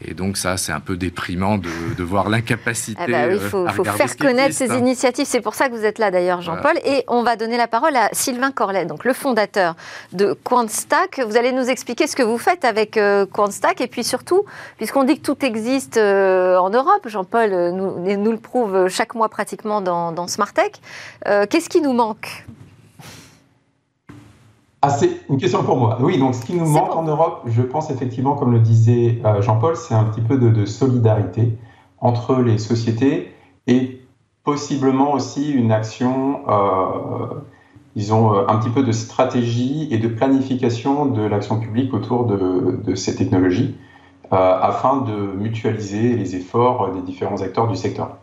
Et donc ça, c'est un peu déprimant de, voir l'incapacité. Ah bah il faut, faire connaître ces hein. initiatives. C'est pour ça que vous êtes là d'ailleurs, Jean-Paul. Et on va donner la parole à Sylvain Corlet, donc le fondateur de Quantstack. Vous allez nous expliquer ce que vous faites avec euh, Quantstack et puis surtout, puisqu'on dit que tout existe euh, en Europe, Jean-Paul nous, nous, le prouve chaque mois pratiquement dans, dans Smartech, euh, qu'est-ce qui nous manque? Ah, c'est une question pour moi. Oui, donc ce qui nous manque en Europe, je pense effectivement, comme le disait euh, Jean-Paul, c'est un petit peu de, solidarité entre les sociétés et possiblement aussi une action, euh, disons, euh, un petit peu de stratégie et de planification de l'action publique autour de, ces technologies afin de mutualiser les efforts des différents acteurs du secteur.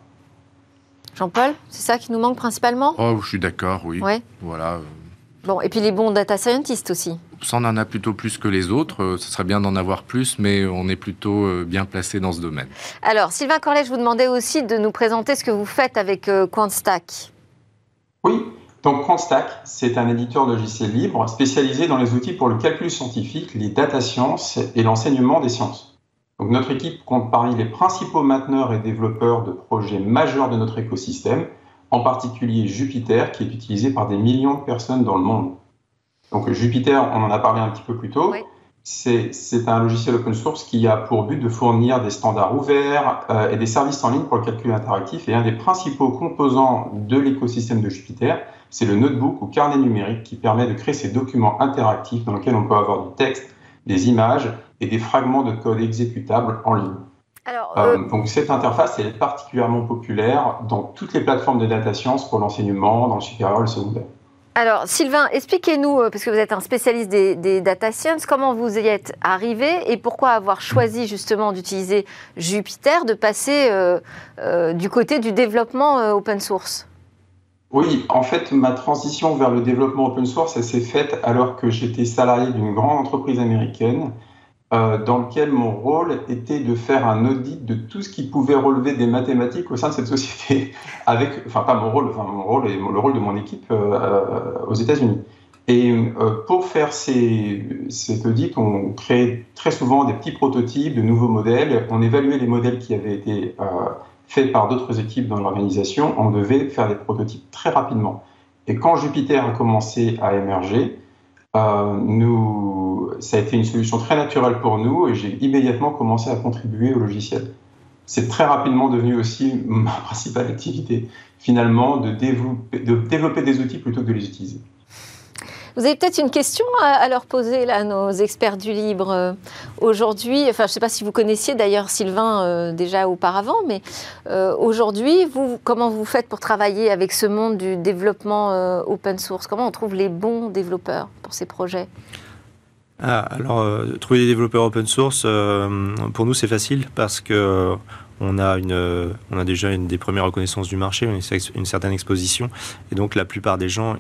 Jean-Paul, c'est ça qui nous manque principalement? Oh, je suis d'accord, oui. Ouais. Voilà. Bon, et puis les bons data scientists aussi. Ça, on en a plutôt plus que les autres. Euh, ce serait bien d'en avoir plus, mais on est plutôt euh, bien placé dans ce domaine. Alors, Sylvain Corlet, je vous demandais aussi de nous présenter ce que vous faites avec euh, QuantStack. Oui, donc QuantStack, c'est un éditeur logiciel libre spécialisé dans les outils pour le calcul scientifique, les data sciences et l'enseignement des sciences. Donc, notre équipe compte parmi les principaux mainteneurs et développeurs de projets majeurs de notre écosystème en particulier Jupiter, qui est utilisé par des millions de personnes dans le monde. Donc Jupiter, on en a parlé un petit peu plus tôt, c'est un logiciel open source qui a pour but de fournir des standards ouverts euh, et des services en ligne pour le calcul interactif. Et un des principaux composants de l'écosystème de Jupyter, c'est le notebook ou carnet numérique qui permet de créer ces documents interactifs dans lesquels on peut avoir du texte, des images et des fragments de code exécutables en ligne. Alors, euh, euh, donc cette interface est particulièrement populaire dans toutes les plateformes de data science pour l'enseignement, dans le supérieur et le secondaire. Alors, Sylvain, expliquez-nous, euh, parce que vous êtes un spécialiste des, data science, comment vous y êtes arrivé et pourquoi avoir choisi justement d'utiliser Jupyter, de passer euh, euh, du côté du développement open source? Oui, en fait, ma transition vers le développement open source, elle s'est faite alors que j'étais salarié d'une grande entreprise américaine dans lequel mon rôle était de faire un audit de tout ce qui pouvait relever des mathématiques au sein de cette société, avec, enfin pas mon rôle, enfin mon rôle et le rôle de mon équipe euh, euh, aux États-Unis. Et pour faire ces, cet audit, on créait très souvent des petits prototypes de nouveaux modèles. On évaluait les modèles qui avaient été faits par d'autres équipes dans l'organisation. On devait faire des prototypes très rapidement. Et quand Jupiter a commencé à émerger, euh, nous, ça a été une solution très naturelle pour nous et j'ai immédiatement commencé à contribuer au logiciel. C'est très rapidement devenu aussi ma principale activité, finalement, de développer, de développer des outils plutôt que de les utiliser. Vous avez peut-être une question à, leur poser, là, nos experts du libre, euh, aujourd'hui. Enfin, je ne sais pas si vous connaissiez d'ailleurs Sylvain euh, déjà auparavant, mais euh, aujourd'hui, vous, comment vous faites pour travailler avec ce monde du développement open source? Comment on trouve les bons développeurs pour ces projets? Ah, alors, trouver des développeurs open source, pour nous, c'est facile parce que on a, une, on a déjà une des premières reconnaissances du marché, une, une certaine exposition. Et donc, la plupart des gens,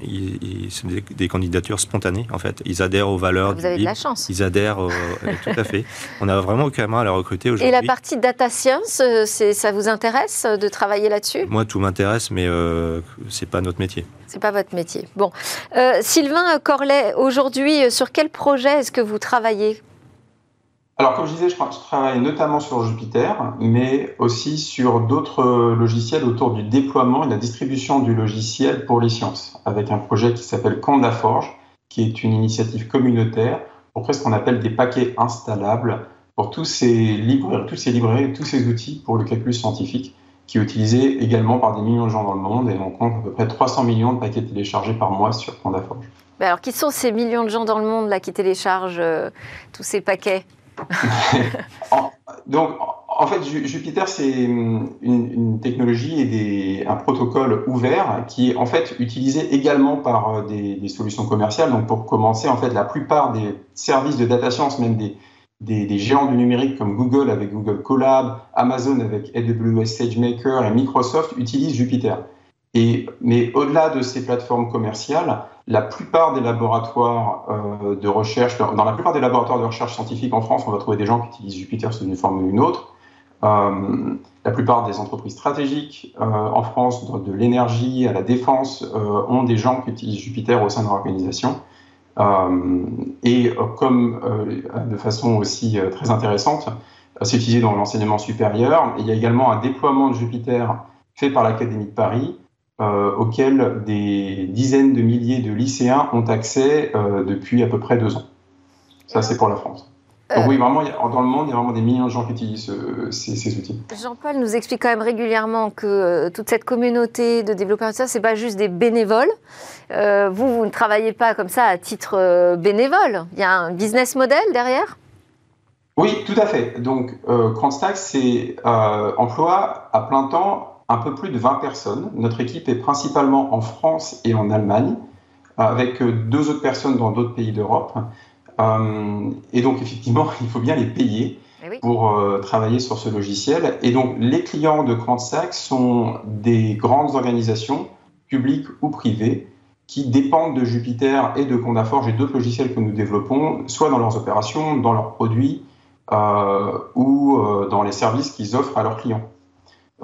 c'est des, candidatures spontanées, en fait. Ils adhèrent aux valeurs. Vous avez de la chance. Ils adhèrent, tout à fait. On a vraiment aucun mal à recruter aujourd'hui. Et la partie data science, euh, ça vous intéresse de travailler là-dessus? Moi, tout m'intéresse, mais euh, c'est pas notre métier. C'est pas votre métier. Bon. Euh, Sylvain Corlet, aujourd'hui, sur quel projet est-ce que vous travaillez? Alors, comme je disais, je, travaille notamment sur Jupiter, mais aussi sur d'autres logiciels autour du déploiement et de la distribution du logiciel pour les sciences, avec un projet qui s'appelle Condaforge, qui est une initiative communautaire pour ce qu'on appelle des paquets installables pour tous ces librairies, tous ces librairies, tous ces outils pour le calcul scientifique, qui est utilisé également par des millions de gens dans le monde, et on compte à peu près 300 millions de paquets téléchargés par mois sur Condaforge. alors, qui sont ces millions de gens dans le monde là qui téléchargent euh, tous ces paquets? donc, en fait, Jupiter, c'est une, technologie et un protocole ouvert qui est en fait utilisé également par euh, des, solutions commerciales. Donc, pour commencer, en fait, la plupart des services de data science, même des, géants du numérique comme Google avec Google Colab, Amazon avec AWS SageMaker et Microsoft utilisent Jupiter. Et, mais au-delà de ces plateformes commerciales, la plupart des laboratoires euh, de recherche, dans la plupart des laboratoires de recherche scientifique en France, on va trouver des gens qui utilisent Jupiter sous une forme ou une autre. Euh, la plupart des entreprises stratégiques euh, en France, de, l'énergie à la défense, ont des gens qui utilisent Jupiter au sein de leur organisation. et comme de façon aussi très intéressante, c'est utilisé dans l'enseignement supérieur. il y a également un déploiement de Jupiter fait par l'Académie de Paris euh, auxquels des dizaines de milliers de lycéens ont accès euh, depuis à peu près deux ans. Ça, c'est pour la France. Donc oui, vraiment, dans le monde, il y a vraiment des millions de gens qui utilisent euh, ces, outils. Jean-Paul nous explique quand même régulièrement que toute cette communauté de développeurs, ça, c'est pas juste des bénévoles. vous, vous ne travaillez pas comme ça à titre bénévole. Il y a un business model derrière? Oui, tout à fait. Donc, CrowdStack, c'est emploi à plein temps un peu plus de 20 personnes. Notre équipe est principalement en France et en Allemagne, avec euh, deux autres personnes dans d'autres pays d'Europe. Euh, et donc, effectivement, il faut bien les payer eh pour euh, travailler sur ce logiciel. Et donc, les clients de CrantSac sont des grandes organisations, publiques ou privées, qui dépendent de Jupiter et de Condaforge et d'autres logiciels que nous développons, soit dans leurs opérations, dans leurs produits ou dans les services qu'ils offrent à leurs clients.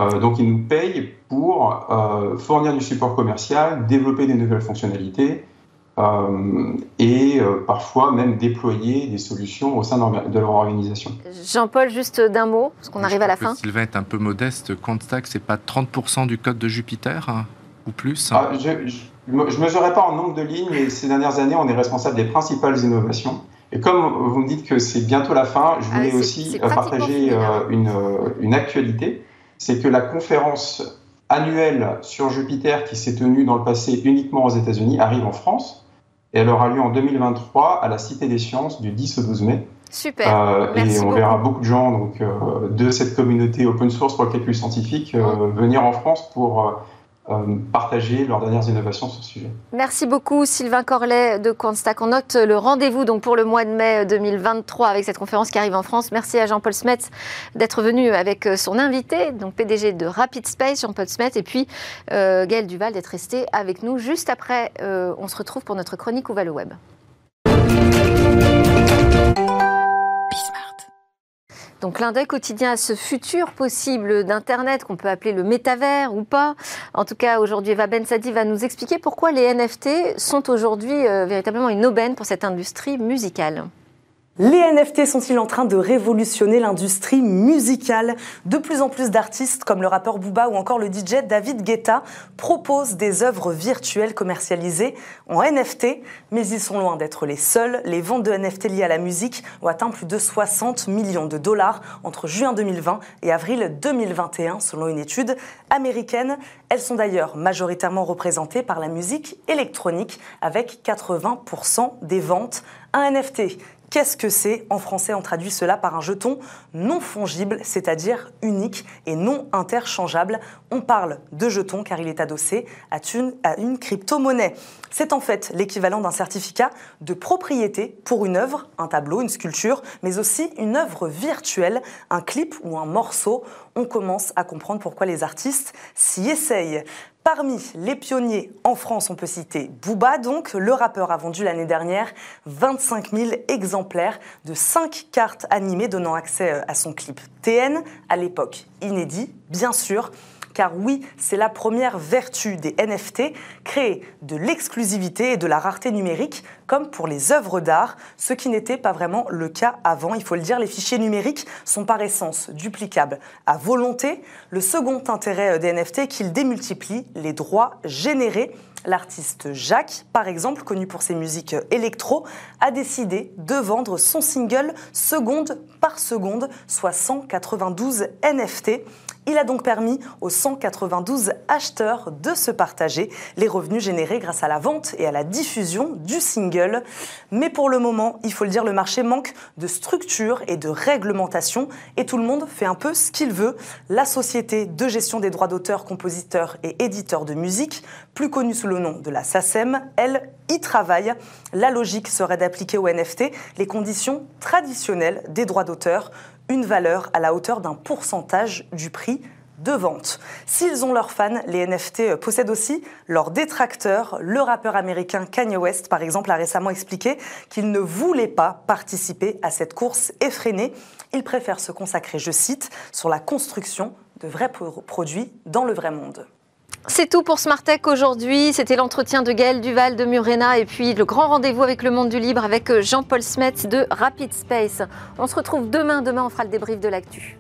Euh, donc, ils nous payent pour euh, fournir du support commercial, développer des nouvelles fonctionnalités euh, et parfois même déployer des solutions au sein de leur organisation. Jean-Paul, juste d'un mot, parce qu'on arrive à la fin. Sylvain est un peu modeste. Quantstack, c'est pas 30% du code de Jupiter hein, ou plus ah, Je ne mesurerai pas en nombre de lignes, mais ces dernières années, on est responsable des principales innovations. Et comme vous me dites que c'est bientôt la fin, je ah, voulais aussi partager une, une actualité. C'est que la conférence annuelle sur Jupiter qui s'est tenue dans le passé uniquement aux États-Unis arrive en France et elle aura lieu en 2023 à la Cité des Sciences du 10 au 12 mai. Super. Euh, et on verra beaucoup de gens donc, euh, de cette communauté open source pour le calcul scientifique euh, venir en France pour partager leurs dernières innovations sur ce sujet. Merci beaucoup Sylvain Corlet de Quantstack. On note le rendez-vous donc pour le mois de mai 2023 avec cette conférence qui arrive en France. Merci à Jean-Paul Smet d'être venu avec son invité, donc PDG de Rapid Space, Jean-Paul Smet, et puis Gaël Duval d'être resté avec nous. Juste après, on se retrouve pour notre chronique Ouvale Web. Donc l'un d'œil quotidien à ce futur possible d'Internet qu'on peut appeler le métavers ou pas. En tout cas, aujourd'hui, Eva Bensadi va nous expliquer pourquoi les NFT sont aujourd'hui euh, véritablement une aubaine pour cette industrie musicale. Les NFT sont-ils en train de révolutionner l'industrie musicale? De plus en plus d'artistes, comme le rappeur Booba ou encore le DJ David Guetta, proposent des œuvres virtuelles commercialisées en NFT, mais ils sont loin d'être les seuls. Les ventes de NFT liées à la musique ont atteint plus de 60 millions de dollars entre juin 2020 et avril 2021, selon une étude américaine. Elles sont d'ailleurs majoritairement représentées par la musique électronique, avec 80% des ventes. Un NFT Qu'est-ce que c'est En français, on traduit cela par un jeton non fongible, c'est-à-dire unique et non interchangeable. On parle de jeton car il est adossé à une, à crypto-monnaie. C'est en fait l'équivalent d'un certificat de propriété pour une œuvre, un tableau, une sculpture, mais aussi une œuvre virtuelle, un clip ou un morceau. On commence à comprendre pourquoi les artistes s'y essayent. Parmi les pionniers en France, on peut citer Booba, donc le rappeur a vendu l'année dernière 25 000 exemplaires de 5 cartes animées donnant accès euh, à son clip TN, à l'époque inédit, bien sûr car oui, c'est la première vertu des NFT, créer de l'exclusivité et de la rareté numérique, comme pour les œuvres d'art, ce qui n'était pas vraiment le cas avant. Il faut le dire, les fichiers numériques sont par essence duplicables à volonté. Le second intérêt des NFT est qu'ils démultiplient les droits générés L'artiste Jacques, par exemple, connu pour ses musiques électro, a décidé de vendre son single seconde par seconde, soit 192 NFT. Il a donc permis aux 192 acheteurs de se partager les revenus générés grâce à la vente et à la diffusion du single. Mais pour le moment, il faut le dire, le marché manque de structure et de réglementation et tout le monde fait un peu ce qu'il veut. La société de gestion des droits d'auteur, compositeurs et éditeurs de musique, plus connue sous le nom de la SACEM, elle y travaille. La logique serait d'appliquer aux NFT les conditions traditionnelles des droits d'auteur, une valeur à la hauteur d'un pourcentage du prix de vente. S'ils ont leurs fans, les NFT possèdent aussi leurs détracteurs. Le rappeur américain Kanye West, par exemple, a récemment expliqué qu'il ne voulait pas participer à cette course effrénée. Il préfère se consacrer, je cite, sur la construction de vrais produits dans le vrai monde. C'est tout pour Smart Tech aujourd'hui. C'était l'entretien de Gaël Duval de Murena et puis le grand rendez-vous avec le monde du libre avec Jean-Paul Smets de Rapid Space. On se retrouve demain. Demain, on fera le débrief de l'actu.